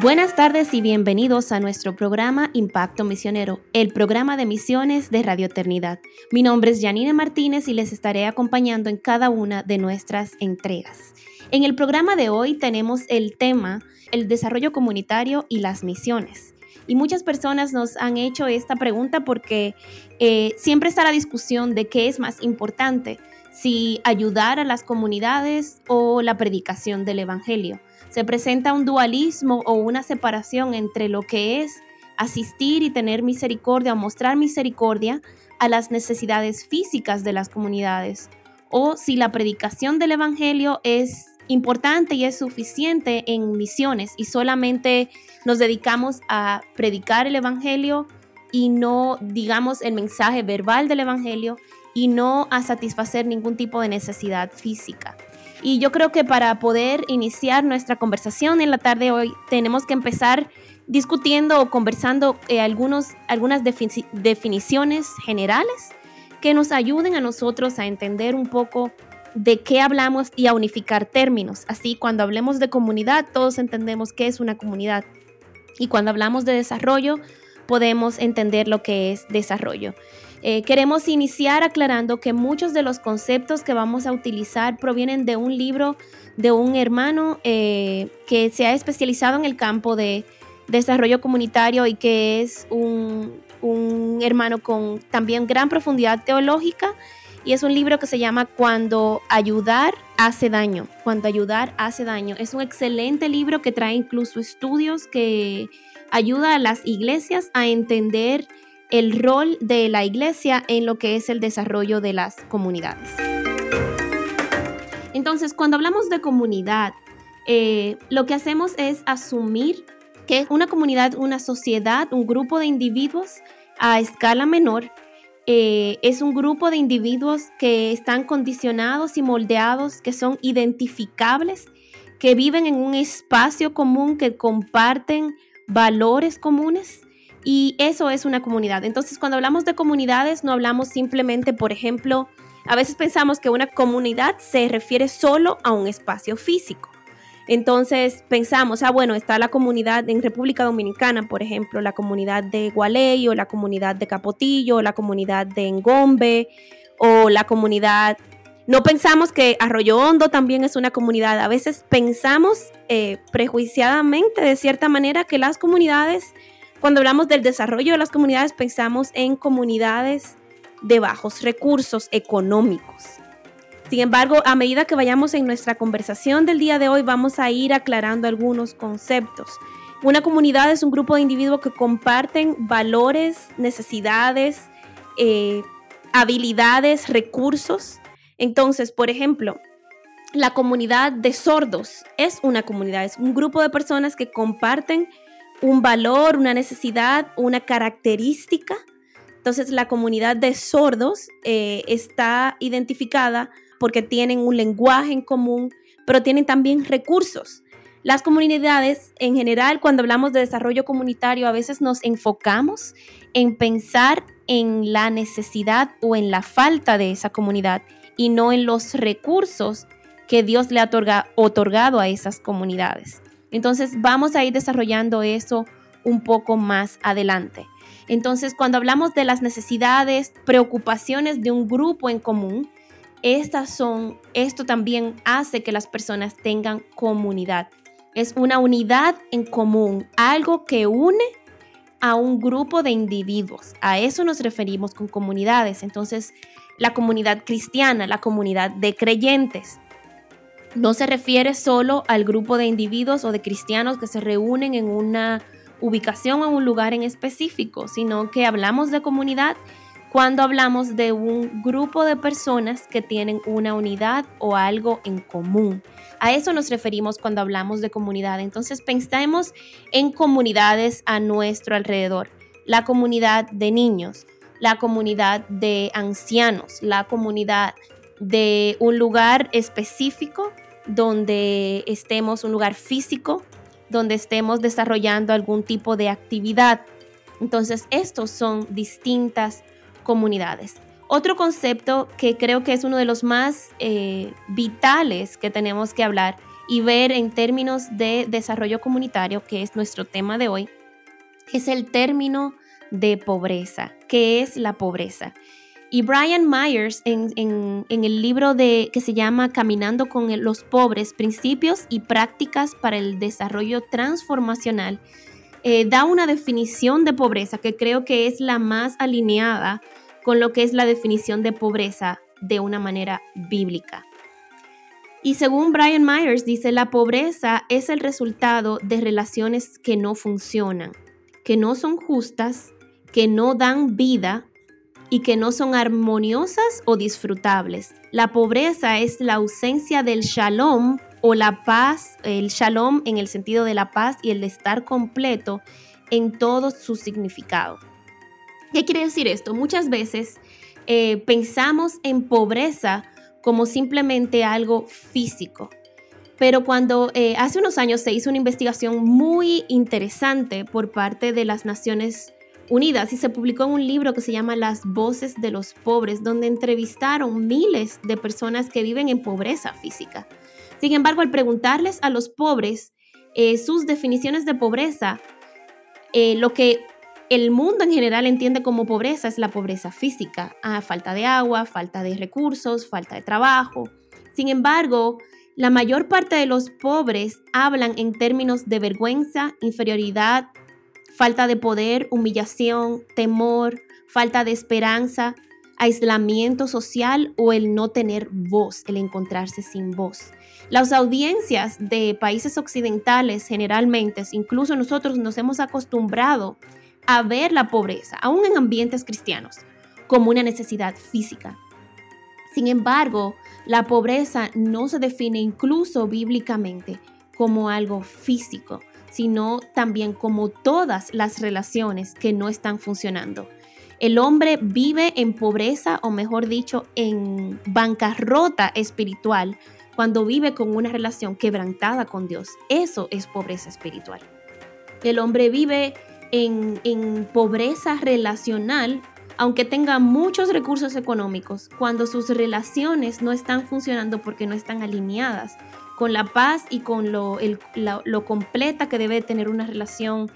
Buenas tardes y bienvenidos a nuestro programa Impacto Misionero, el programa de misiones de Radio Eternidad. Mi nombre es Janine Martínez y les estaré acompañando en cada una de nuestras entregas. En el programa de hoy tenemos el tema el desarrollo comunitario y las misiones. Y muchas personas nos han hecho esta pregunta porque eh, siempre está la discusión de qué es más importante, si ayudar a las comunidades o la predicación del Evangelio se presenta un dualismo o una separación entre lo que es asistir y tener misericordia o mostrar misericordia a las necesidades físicas de las comunidades, o si la predicación del Evangelio es importante y es suficiente en misiones y solamente nos dedicamos a predicar el Evangelio y no, digamos, el mensaje verbal del Evangelio y no a satisfacer ningún tipo de necesidad física. Y yo creo que para poder iniciar nuestra conversación en la tarde de hoy, tenemos que empezar discutiendo o conversando eh, algunos, algunas definiciones generales que nos ayuden a nosotros a entender un poco de qué hablamos y a unificar términos. Así, cuando hablemos de comunidad, todos entendemos qué es una comunidad. Y cuando hablamos de desarrollo, podemos entender lo que es desarrollo. Eh, queremos iniciar aclarando que muchos de los conceptos que vamos a utilizar provienen de un libro de un hermano eh, que se ha especializado en el campo de desarrollo comunitario y que es un, un hermano con también gran profundidad teológica y es un libro que se llama Cuando ayudar hace daño. Cuando ayudar hace daño. Es un excelente libro que trae incluso estudios que ayuda a las iglesias a entender el rol de la iglesia en lo que es el desarrollo de las comunidades. Entonces, cuando hablamos de comunidad, eh, lo que hacemos es asumir que una comunidad, una sociedad, un grupo de individuos a escala menor, eh, es un grupo de individuos que están condicionados y moldeados, que son identificables, que viven en un espacio común, que comparten valores comunes y eso es una comunidad. Entonces, cuando hablamos de comunidades, no hablamos simplemente, por ejemplo, a veces pensamos que una comunidad se refiere solo a un espacio físico. Entonces pensamos, ah, bueno, está la comunidad en República Dominicana, por ejemplo, la comunidad de Gualey o la comunidad de Capotillo, o la comunidad de Engombe o la comunidad... No pensamos que Arroyo Hondo también es una comunidad. A veces pensamos eh, prejuiciadamente, de cierta manera, que las comunidades cuando hablamos del desarrollo de las comunidades, pensamos en comunidades de bajos recursos económicos. Sin embargo, a medida que vayamos en nuestra conversación del día de hoy, vamos a ir aclarando algunos conceptos. Una comunidad es un grupo de individuos que comparten valores, necesidades, eh, habilidades, recursos. Entonces, por ejemplo, la comunidad de sordos es una comunidad, es un grupo de personas que comparten un valor, una necesidad, una característica. Entonces la comunidad de sordos eh, está identificada porque tienen un lenguaje en común, pero tienen también recursos. Las comunidades, en general, cuando hablamos de desarrollo comunitario, a veces nos enfocamos en pensar en la necesidad o en la falta de esa comunidad y no en los recursos que Dios le ha otorgado a esas comunidades. Entonces vamos a ir desarrollando eso un poco más adelante. Entonces, cuando hablamos de las necesidades, preocupaciones de un grupo en común, estas son, esto también hace que las personas tengan comunidad. Es una unidad en común, algo que une a un grupo de individuos. A eso nos referimos con comunidades. Entonces, la comunidad cristiana, la comunidad de creyentes, no se refiere solo al grupo de individuos o de cristianos que se reúnen en una ubicación o en un lugar en específico, sino que hablamos de comunidad cuando hablamos de un grupo de personas que tienen una unidad o algo en común. A eso nos referimos cuando hablamos de comunidad. Entonces pensemos en comunidades a nuestro alrededor. La comunidad de niños, la comunidad de ancianos, la comunidad de un lugar específico donde estemos, un lugar físico, donde estemos desarrollando algún tipo de actividad. Entonces, estos son distintas comunidades. Otro concepto que creo que es uno de los más eh, vitales que tenemos que hablar y ver en términos de desarrollo comunitario, que es nuestro tema de hoy, es el término de pobreza. ¿Qué es la pobreza? Y Brian Myers, en, el libro de, que se llama Caminando con los pobres, principios y prácticas para el desarrollo transformacional, eh, da una definición de pobreza que creo que es la más alineada con lo que es la definición de pobreza de una manera bíblica. Y según Brian Myers, dice, la pobreza es el resultado de relaciones que no funcionan, que no son justas, que no dan vida y que no son armoniosas o disfrutables. La pobreza es la ausencia del shalom o la paz, el shalom en el sentido de la paz y el de estar completo en todo su significado. ¿Qué quiere decir esto? Muchas veces eh, pensamos en pobreza como simplemente algo físico. Pero cuando eh, hace unos años se hizo una investigación muy interesante por parte de las Naciones Unidas y se publicó en un libro que se llama Las voces de los pobres, donde entrevistaron miles de personas que viven en pobreza física. Sin embargo, al preguntarles a los pobres eh, sus definiciones de pobreza, eh, lo que el mundo en general entiende como pobreza es la pobreza física, falta de agua, falta de recursos, falta de trabajo. Sin embargo, la mayor parte de los pobres hablan en términos de vergüenza, inferioridad, falta de poder, humillación, temor, falta de esperanza, aislamiento social o el no tener voz, el encontrarse sin voz. Las audiencias de países occidentales generalmente, incluso nosotros nos hemos acostumbrado a ver la pobreza, aún en ambientes cristianos, como una necesidad física. Sin embargo, la pobreza no se define incluso bíblicamente como algo físico, sino también como todas las relaciones que no están funcionando. El hombre vive en pobreza o mejor dicho, en bancarrota espiritual cuando vive con una relación quebrantada con Dios. Eso es pobreza espiritual. El hombre vive en, en pobreza relacional aunque tenga muchos recursos económicos, cuando sus relaciones no están funcionando porque no están alineadas con la paz y con lo, lo completa que debe tener una relación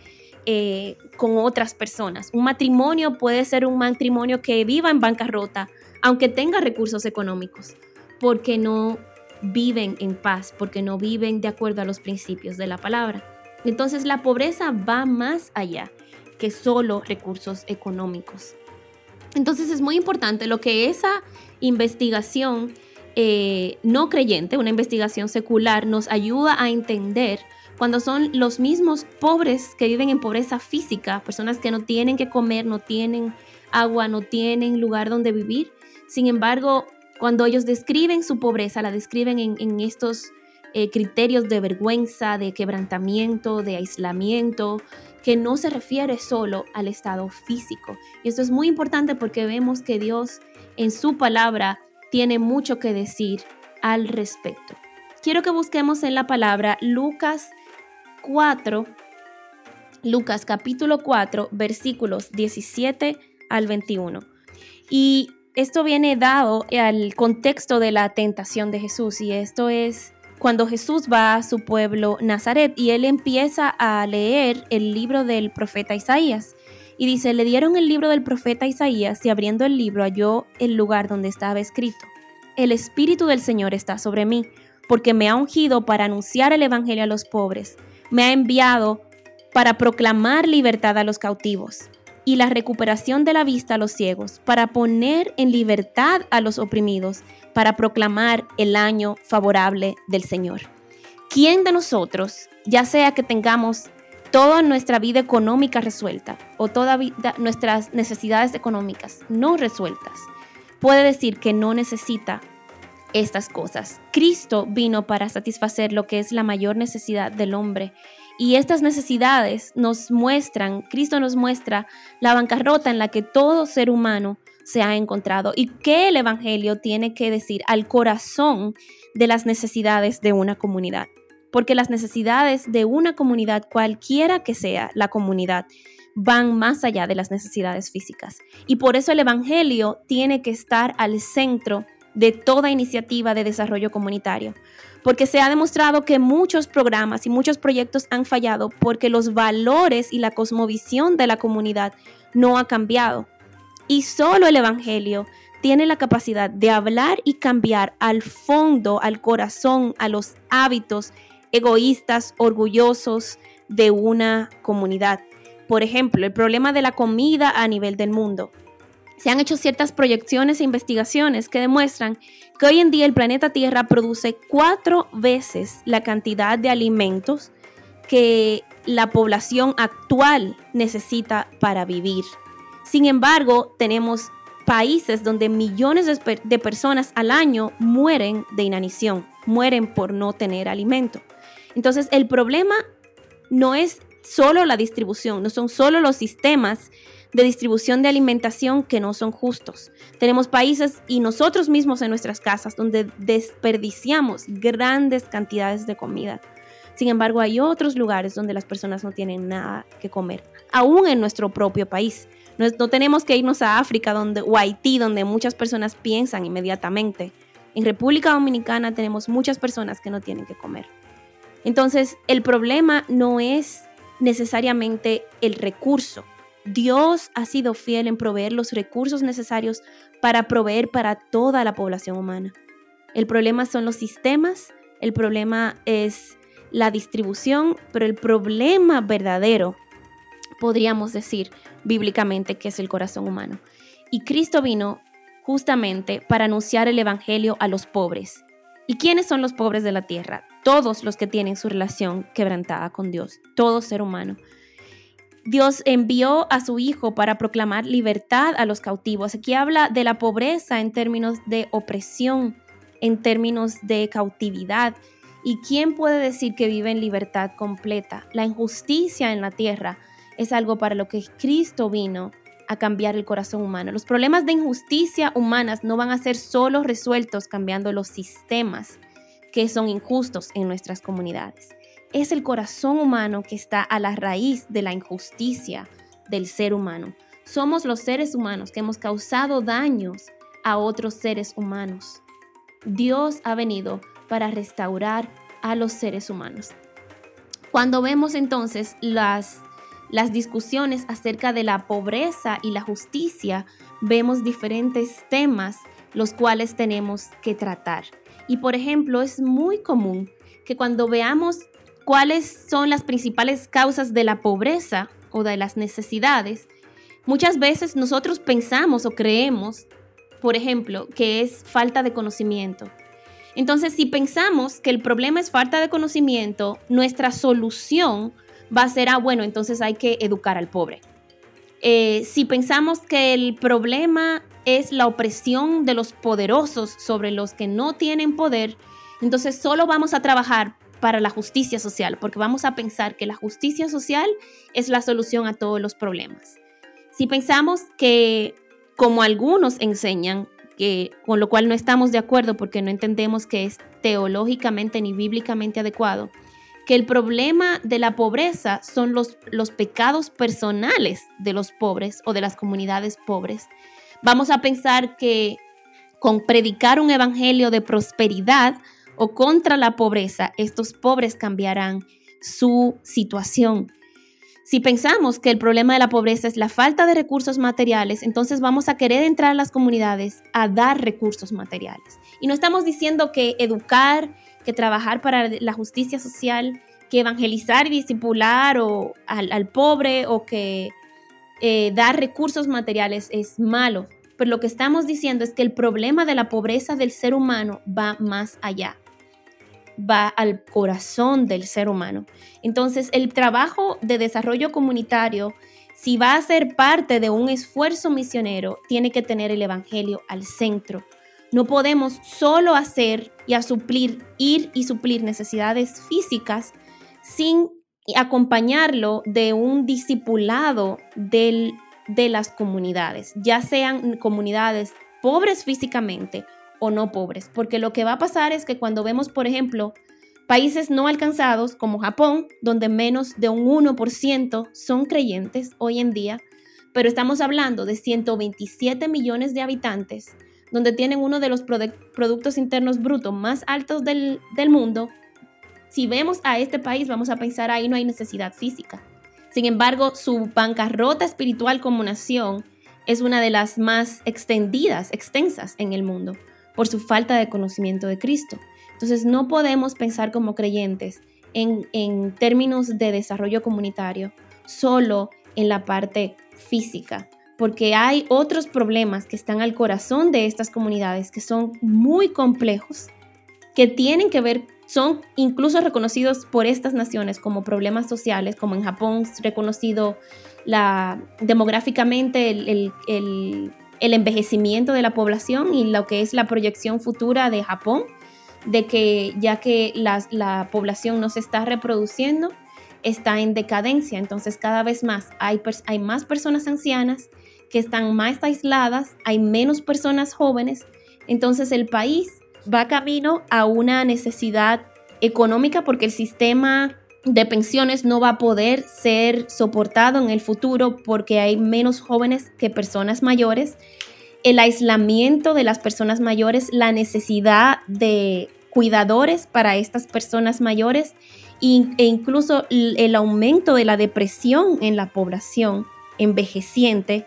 eh, con otras personas. Un matrimonio puede ser un matrimonio que viva en bancarrota, aunque tenga recursos económicos, porque no viven en paz, porque no viven de acuerdo a los principios de la palabra. Entonces la pobreza va más allá que solo recursos económicos. Entonces es muy importante lo que esa investigación eh, no creyente, una investigación secular, nos ayuda a entender cuando son los mismos pobres que viven en pobreza física, personas que no tienen que comer, no tienen agua, no tienen lugar donde vivir. Sin embargo, cuando ellos describen su pobreza, la describen en, estos eh, criterios de vergüenza, de quebrantamiento, de aislamiento, que no se refiere solo al estado físico. Y esto es muy importante porque vemos que Dios en su palabra tiene mucho que decir al respecto. Quiero que busquemos en la palabra Lucas 4, Lucas capítulo 4, versículos 17 al 21. Y esto viene dado al contexto de la tentación de Jesús y esto es cuando Jesús va a su pueblo Nazaret y él empieza a leer el libro del profeta Isaías. Y dice, le dieron el libro del profeta Isaías y abriendo el libro halló el lugar donde estaba escrito. El Espíritu del Señor está sobre mí, porque me ha ungido para anunciar el Evangelio a los pobres. Me ha enviado para proclamar libertad a los cautivos y la recuperación de la vista a los ciegos, para poner en libertad a los oprimidos, para proclamar el año favorable del Señor. ¿Quién de nosotros, ya sea que tengamos toda nuestra vida económica resuelta o todas nuestras necesidades económicas no resueltas, puede decir que no necesita estas cosas. Cristo vino para satisfacer lo que es la mayor necesidad del hombre. Y estas necesidades nos muestran, Cristo nos muestra la bancarrota en la que todo ser humano se ha encontrado y qué el Evangelio tiene que decir al corazón de las necesidades de una comunidad porque las necesidades de una comunidad, cualquiera que sea la comunidad, van más allá de las necesidades físicas. Y por eso el Evangelio tiene que estar al centro de toda iniciativa de desarrollo comunitario, porque se ha demostrado que muchos programas y muchos proyectos han fallado porque los valores y la cosmovisión de la comunidad no ha cambiado. Y solo el Evangelio tiene la capacidad de hablar y cambiar al fondo, al corazón, a los hábitos egoístas, orgullosos de una comunidad. Por ejemplo, el problema de la comida a nivel del mundo. Se han hecho ciertas proyecciones e investigaciones que demuestran que hoy en día el planeta Tierra produce cuatro veces la cantidad de alimentos que la población actual necesita para vivir. Sin embargo, tenemos países donde millones de, personas al año mueren de inanición, mueren por no tener alimento. Entonces, el problema no es solo la distribución, no son solo los sistemas de distribución de alimentación que no son justos. Tenemos países y nosotros mismos en nuestras casas donde desperdiciamos grandes cantidades de comida. Sin embargo, hay otros lugares donde las personas no tienen nada que comer, aún en nuestro propio país. No, tenemos que irnos a África donde, o Haití, donde muchas personas piensan inmediatamente. En República Dominicana tenemos muchas personas que no tienen que comer. Entonces, el problema no es necesariamente el recurso. Dios ha sido fiel en proveer los recursos necesarios para proveer para toda la población humana. El problema son los sistemas, el problema es la distribución, pero el problema verdadero, podríamos decir bíblicamente, que es el corazón humano. Y Cristo vino justamente para anunciar el Evangelio a los pobres. ¿Y quiénes son los pobres de la tierra? todos los que tienen su relación quebrantada con Dios, todo ser humano. Dios envió a su Hijo para proclamar libertad a los cautivos. Aquí habla de la pobreza en términos de opresión, en términos de cautividad. ¿Y quién puede decir que vive en libertad completa? La injusticia en la tierra es algo para lo que Cristo vino a cambiar el corazón humano. Los problemas de injusticia humanas no van a ser solo resueltos cambiando los sistemas que son injustos en nuestras comunidades. Es el corazón humano que está a la raíz de la injusticia del ser humano. Somos los seres humanos que hemos causado daños a otros seres humanos. Dios ha venido para restaurar a los seres humanos. Cuando vemos entonces las, las discusiones acerca de la pobreza y la justicia, vemos diferentes temas los cuales tenemos que tratar. Y por ejemplo, es muy común que cuando veamos cuáles son las principales causas de la pobreza o de las necesidades, muchas veces nosotros pensamos o creemos, por ejemplo, que es falta de conocimiento. Entonces, si pensamos que el problema es falta de conocimiento, nuestra solución va a ser, ah, bueno, entonces hay que educar al pobre. Eh, si pensamos que el problema es la opresión de los poderosos sobre los que no tienen poder, entonces solo vamos a trabajar para la justicia social, porque vamos a pensar que la justicia social es la solución a todos los problemas. Si pensamos que, como algunos enseñan, que, con lo cual no estamos de acuerdo porque no entendemos que es teológicamente ni bíblicamente adecuado, que el problema de la pobreza son los, los pecados personales de los pobres o de las comunidades pobres, vamos a pensar que con predicar un evangelio de prosperidad o contra la pobreza, estos pobres cambiarán su situación. Si pensamos que el problema de la pobreza es la falta de recursos materiales, entonces vamos a querer entrar a las comunidades a dar recursos materiales. Y no estamos diciendo que educar, que trabajar para la justicia social, que evangelizar y discipular o al pobre o que eh, dar recursos materiales es malo, pero lo que estamos diciendo es que el problema de la pobreza del ser humano va más allá. va al corazón del ser humano. Entonces, el trabajo de desarrollo comunitario, si va a ser parte de un esfuerzo misionero, tiene que tener el Evangelio al centro. No podemos solo hacer y a suplir, ir y suplir necesidades físicas sin acompañarlo de un discipulado del, de las comunidades, ya sean comunidades pobres físicamente o no pobres, porque lo que va a pasar es que cuando vemos, por ejemplo, países no alcanzados como Japón, donde menos de un 1% son creyentes hoy en día, pero estamos hablando de 127 millones de habitantes, donde tienen uno de los productos internos brutos más altos del, del mundo, si vemos a este país vamos a pensar ahí no hay necesidad física. Sin embargo, su bancarrota espiritual como nación es una de las más extendidas, extensas en el mundo por su falta de conocimiento de Cristo. Entonces no podemos pensar como creyentes en, en términos de desarrollo comunitario solo en la parte física, porque hay otros problemas que están al corazón de estas comunidades que son muy complejos, que tienen que ver, son incluso reconocidos por estas naciones como problemas sociales, como en Japón reconocido la, demográficamente el, el envejecimiento de la población y lo que es la proyección futura de Japón, de que ya que la, población no se está reproduciendo, está en decadencia. Entonces cada vez más hay, hay más personas ancianas que están más aisladas, hay menos personas jóvenes. Entonces el país va camino a una necesidad económica porque el sistema de pensiones no va a poder ser soportado en el futuro porque hay menos jóvenes que personas mayores, el aislamiento de las personas mayores, la necesidad de cuidadores para estas personas mayores e incluso el aumento de la depresión en la población envejeciente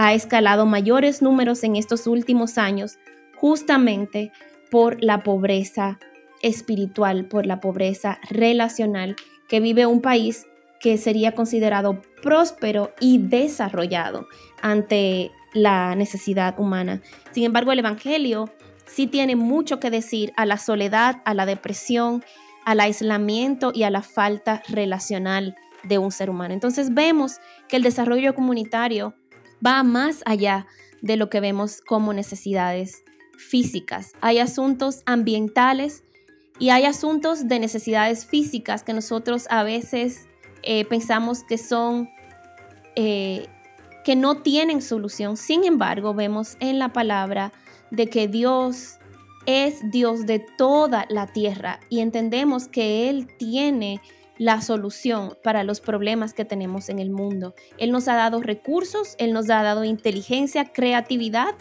ha escalado mayores números en estos últimos años justamente por la pobreza espiritual, por la pobreza relacional que vive un país que sería considerado próspero y desarrollado ante la necesidad humana. Sin embargo, el Evangelio sí tiene mucho que decir a la soledad, a la depresión, al aislamiento y a la falta relacional de un ser humano. Entonces vemos que el desarrollo comunitario va más allá de lo que vemos como necesidades físicas. Hay asuntos ambientales y hay asuntos de necesidades físicas que nosotros a veces eh, pensamos que son, eh, que no tienen solución. Sin embargo, vemos en la palabra de que Dios es Dios de toda la tierra y entendemos que Él tiene la solución para los problemas que tenemos en el mundo. Él nos ha dado recursos, Él nos ha dado inteligencia, creatividad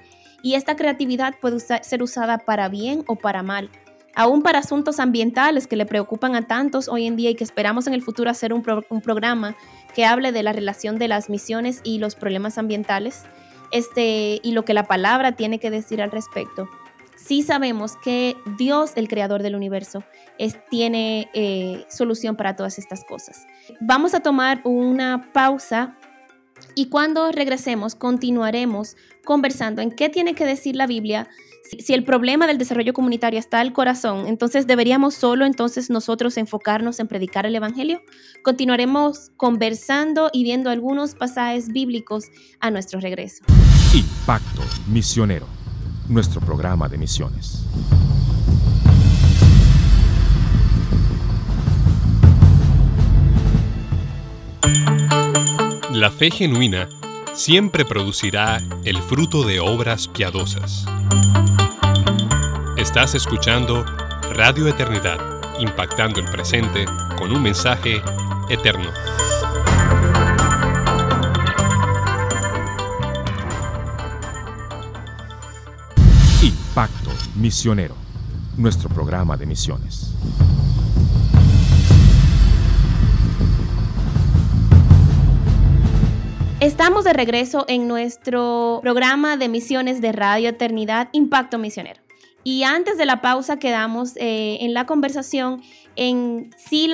y esta creatividad puede ser usada para bien o para mal aún para asuntos ambientales que le preocupan a tantos hoy en día y que esperamos en el futuro hacer un, programa que hable de la relación de las misiones y los problemas ambientales este, y lo que la palabra tiene que decir al respecto. Sí sabemos que Dios, el creador del universo, es, tiene eh, solución para todas estas cosas. Vamos a tomar una pausa y cuando regresemos continuaremos conversando en qué tiene que decir la Biblia si el problema del desarrollo comunitario está al corazón, entonces deberíamos solo entonces nosotros enfocarnos en predicar el Evangelio. Continuaremos conversando y viendo algunos pasajes bíblicos a nuestro regreso. Impacto Misionero, nuestro programa de misiones. La fe genuina siempre producirá el fruto de obras piadosas. Estás escuchando Radio Eternidad, impactando el presente con un mensaje eterno. Impacto Misionero, nuestro programa de misiones. Estamos de regreso en nuestro programa de misiones de Radio Eternidad, Impacto Misionero. Y antes de la pausa quedamos eh, en la conversación en si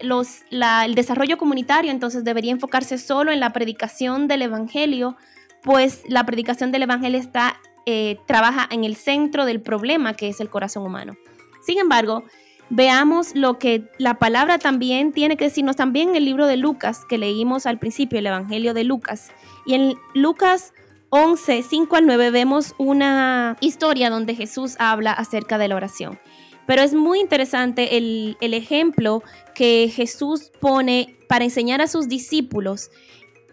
el desarrollo comunitario entonces debería enfocarse solo en la predicación del Evangelio, pues la predicación del Evangelio está, eh, trabaja en el centro del problema que es el corazón humano. Sin embargo, veamos lo que la palabra también tiene que decirnos también en el libro de Lucas que leímos al principio, el Evangelio de Lucas. Y en Lucas 11, 5 al 9 vemos una historia donde Jesús habla acerca de la oración. Pero es muy interesante el, el ejemplo que Jesús pone para enseñar a sus discípulos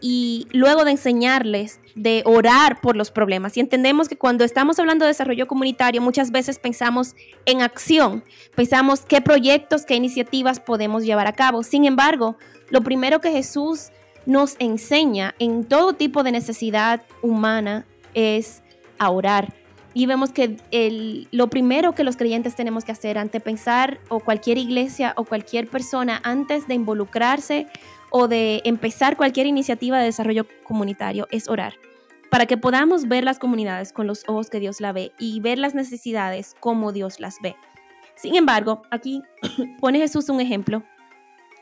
y luego de enseñarles de orar por los problemas. Y entendemos que cuando estamos hablando de desarrollo comunitario, muchas veces pensamos en acción, pensamos qué proyectos, qué iniciativas podemos llevar a cabo. Sin embargo, lo primero que Jesús nos enseña en todo tipo de necesidad humana es a orar. Y vemos que el, lo primero que los creyentes tenemos que hacer ante pensar o cualquier iglesia o cualquier persona antes de involucrarse o de empezar cualquier iniciativa de desarrollo comunitario es orar, para que podamos ver las comunidades con los ojos que Dios la ve y ver las necesidades como Dios las ve. Sin embargo, aquí pone Jesús un ejemplo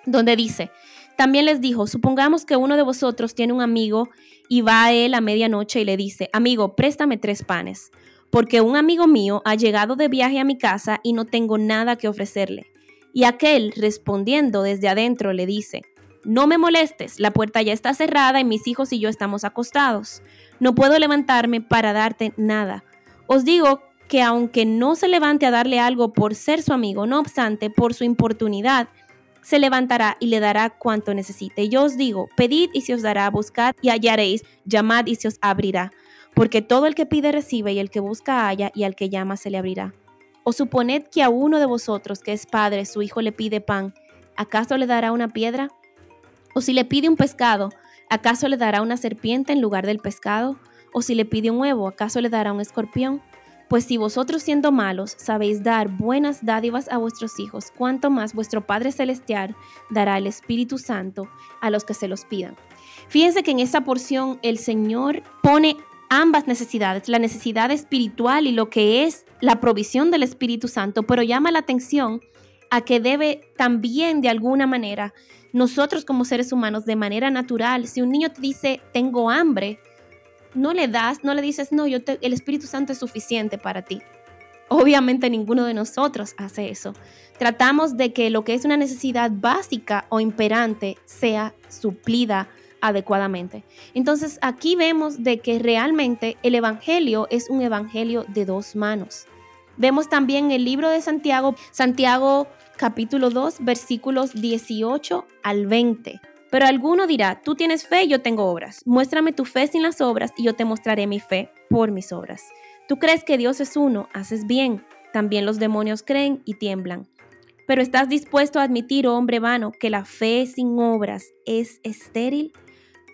donde dice, también les dijo, supongamos que uno de vosotros tiene un amigo y va a él a medianoche y le dice, amigo, préstame tres panes, porque un amigo mío ha llegado de viaje a mi casa y no tengo nada que ofrecerle. Y aquel, respondiendo desde adentro, le dice, no me molestes, la puerta ya está cerrada y mis hijos y yo estamos acostados. No puedo levantarme para darte nada. Os digo que aunque no se levante a darle algo por ser su amigo, no obstante, por su importunidad, se levantará y le dará cuanto necesite. Yo os digo, pedid y se os dará, buscad y hallaréis, llamad y se os abrirá. Porque todo el que pide recibe y el que busca halla y al que llama se le abrirá. O suponed que a uno de vosotros que es padre, su hijo le pide pan, ¿acaso le dará una piedra? O si le pide un pescado, ¿acaso le dará una serpiente en lugar del pescado? O si le pide un huevo, ¿acaso le dará un escorpión? Pues si vosotros siendo malos sabéis dar buenas dádivas a vuestros hijos, cuánto más vuestro Padre Celestial dará el Espíritu Santo a los que se los pidan. Fíjense que en esta porción el Señor pone ambas necesidades, la necesidad espiritual y lo que es la provisión del Espíritu Santo, pero llama la atención a que debe también de alguna manera nosotros como seres humanos de manera natural, si un niño te dice, tengo hambre, no le das, no le dices, no, yo el Espíritu Santo es suficiente para ti. Obviamente ninguno de nosotros hace eso. Tratamos de que lo que es una necesidad básica o imperante sea suplida adecuadamente. Entonces aquí vemos de que realmente el Evangelio es un Evangelio de dos manos. Vemos también el libro de Santiago, Santiago capítulo 2, versículos 18 al 20. Pero alguno dirá, tú tienes fe, yo tengo obras. Muéstrame tu fe sin las obras y yo te mostraré mi fe por mis obras. Tú crees que Dios es uno, haces bien. También los demonios creen y tiemblan. Pero ¿estás dispuesto a admitir, oh hombre vano, que la fe sin obras es estéril?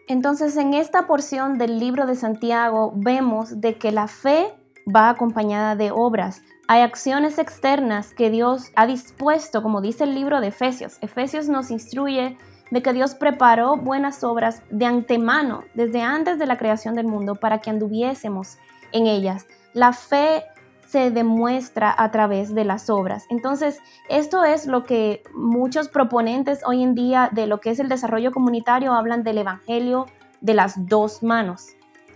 Entonces en esta porción del libro de Santiago vemos de que la fe va acompañada de obras. Hay acciones externas que Dios ha dispuesto, como dice el libro de Efesios. Efesios nos instruye de que Dios preparó buenas obras de antemano, desde antes de la creación del mundo, para que anduviésemos en ellas. La fe se demuestra a través de las obras. Entonces, esto es lo que muchos proponentes hoy en día de lo que es el desarrollo comunitario hablan del Evangelio de las dos manos.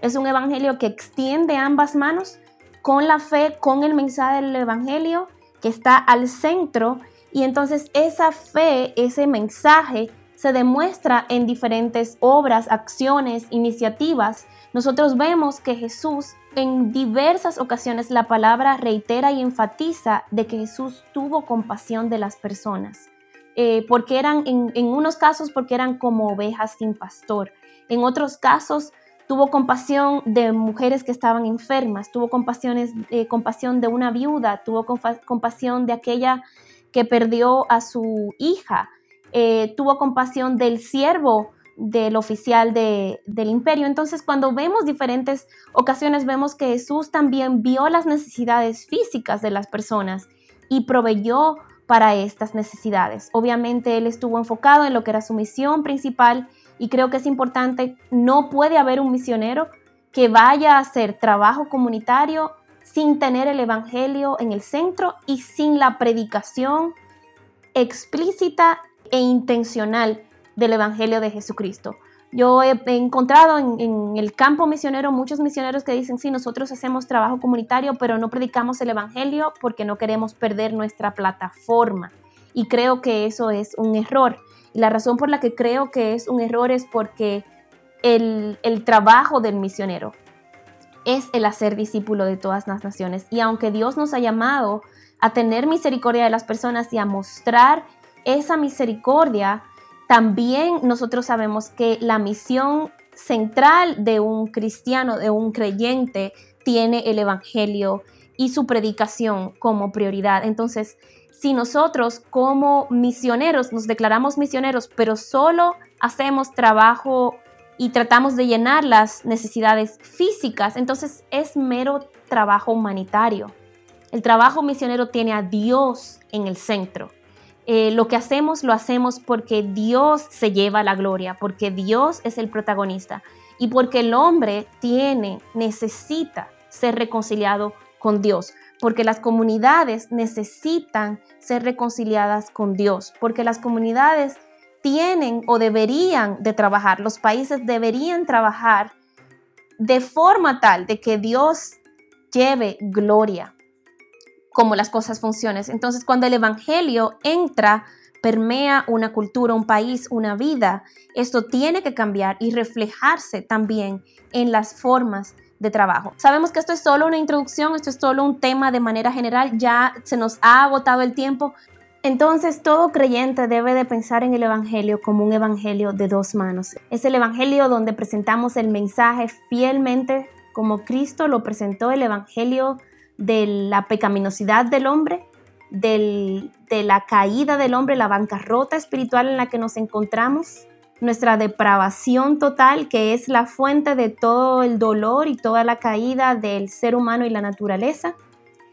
Es un Evangelio que extiende ambas manos, con la fe, con el mensaje del Evangelio que está al centro y entonces esa fe, ese mensaje se demuestra en diferentes obras, acciones, iniciativas. Nosotros vemos que Jesús en diversas ocasiones la palabra reitera y enfatiza de que Jesús tuvo compasión de las personas. Eh, porque eran, en, en unos casos, porque eran como ovejas sin pastor. En otros casos, tuvo compasión de mujeres que estaban enfermas, tuvo eh, compasión de una viuda, tuvo compasión de aquella que perdió a su hija, eh, tuvo compasión del siervo del oficial del imperio. Entonces, cuando vemos diferentes ocasiones, vemos que Jesús también vio las necesidades físicas de las personas y proveyó para estas necesidades. Obviamente, él estuvo enfocado en lo que era su misión principal y creo que es importante, no puede haber un misionero que vaya a hacer trabajo comunitario sin tener el Evangelio en el centro y sin la predicación explícita e intencional del Evangelio de Jesucristo. Yo he, encontrado en, el campo misionero muchos misioneros que dicen, sí, nosotros hacemos trabajo comunitario, pero no predicamos el Evangelio porque no queremos perder nuestra plataforma. Y creo que eso es un error. La razón por la que creo que es un error es porque el, el trabajo del misionero es el hacer discípulo de todas las naciones. Y aunque Dios nos ha llamado a tener misericordia de las personas y a mostrar esa misericordia, también nosotros sabemos que la misión central de un cristiano, de un creyente, tiene el Evangelio y su predicación como prioridad. Entonces, si nosotros como misioneros nos declaramos misioneros, pero solo hacemos trabajo y tratamos de llenar las necesidades físicas, entonces es mero trabajo humanitario. El trabajo misionero tiene a Dios en el centro. Eh, lo que hacemos lo hacemos porque Dios se lleva la gloria, porque Dios es el protagonista y porque el hombre tiene, necesita ser reconciliado con Dios, porque las comunidades necesitan ser reconciliadas con Dios, porque las comunidades tienen o deberían de trabajar, los países deberían trabajar de forma tal de que Dios lleve gloria cómo las cosas funcionan. Entonces, cuando el Evangelio entra, permea una cultura, un país, una vida, esto tiene que cambiar y reflejarse también en las formas de trabajo. Sabemos que esto es solo una introducción, esto es solo un tema de manera general, ya se nos ha agotado el tiempo. Entonces todo creyente debe de pensar en el Evangelio como un Evangelio de dos manos. Es el Evangelio donde presentamos el mensaje fielmente como Cristo lo presentó, el Evangelio de la pecaminosidad del hombre, de la caída del hombre, la bancarrota espiritual en la que nos encontramos, nuestra depravación total, que es la fuente de todo el dolor y toda la caída del ser humano y la naturaleza,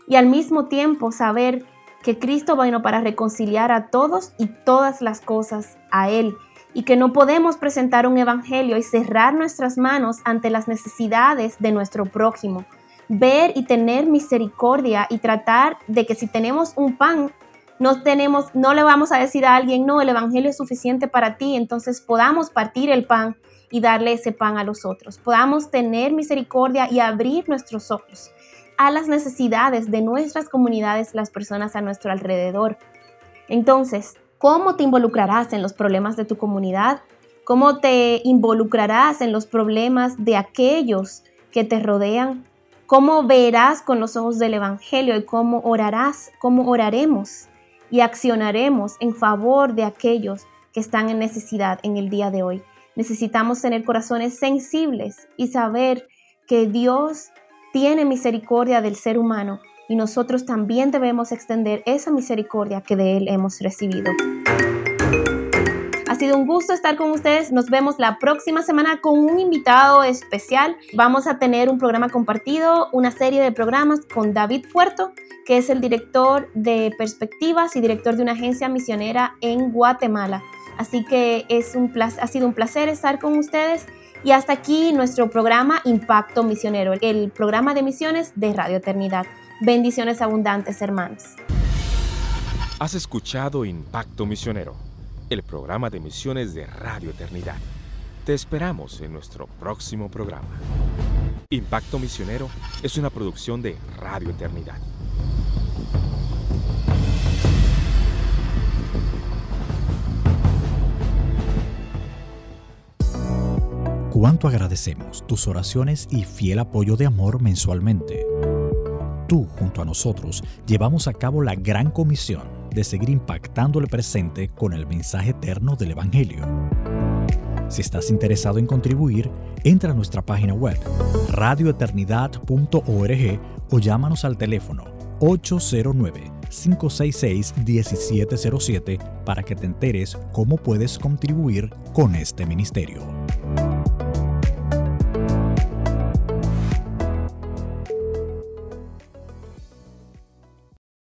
y al mismo tiempo saber que Cristo vino para reconciliar a todos y todas las cosas a Él, y que no podemos presentar un evangelio y cerrar nuestras manos ante las necesidades de nuestro prójimo, ver y tener misericordia y tratar de que si tenemos un pan, no tenemos, no le vamos a decir a alguien, no, el evangelio es suficiente para ti, entonces podamos partir el pan y darle ese pan a los otros. Podamos tener misericordia y abrir nuestros ojos a las necesidades de nuestras comunidades, las personas a nuestro alrededor. Entonces, ¿cómo te involucrarás en los problemas de tu comunidad? ¿Cómo te involucrarás en los problemas de aquellos que te rodean? cómo verás con los ojos del Evangelio y cómo orarás, cómo oraremos y accionaremos en favor de aquellos que están en necesidad en el día de hoy. Necesitamos tener corazones sensibles y saber que Dios tiene misericordia del ser humano y nosotros también debemos extender esa misericordia que de Él hemos recibido. Ha sido un gusto estar con ustedes. Nos vemos la próxima semana con un invitado especial. Vamos a tener un programa compartido, una serie de programas con David Puerto, que es el director de Perspectivas y director de una agencia misionera en Guatemala. Así que es un ha sido un placer estar con ustedes. Y hasta aquí nuestro programa Impacto Misionero, el programa de misiones de Radio Eternidad. Bendiciones abundantes, hermanos. Has escuchado Impacto Misionero el programa de misiones de Radio Eternidad. Te esperamos en nuestro próximo programa. Impacto Misionero es una producción de Radio Eternidad. Cuánto agradecemos tus oraciones y fiel apoyo de amor mensualmente. Tú, junto a nosotros, llevamos a cabo la gran comisión de seguir impactando el presente con el mensaje eterno del Evangelio. Si estás interesado en contribuir, entra a nuestra página web radioeternidad.org o llámanos al teléfono 809-566-1707 para que te enteres cómo puedes contribuir con este ministerio.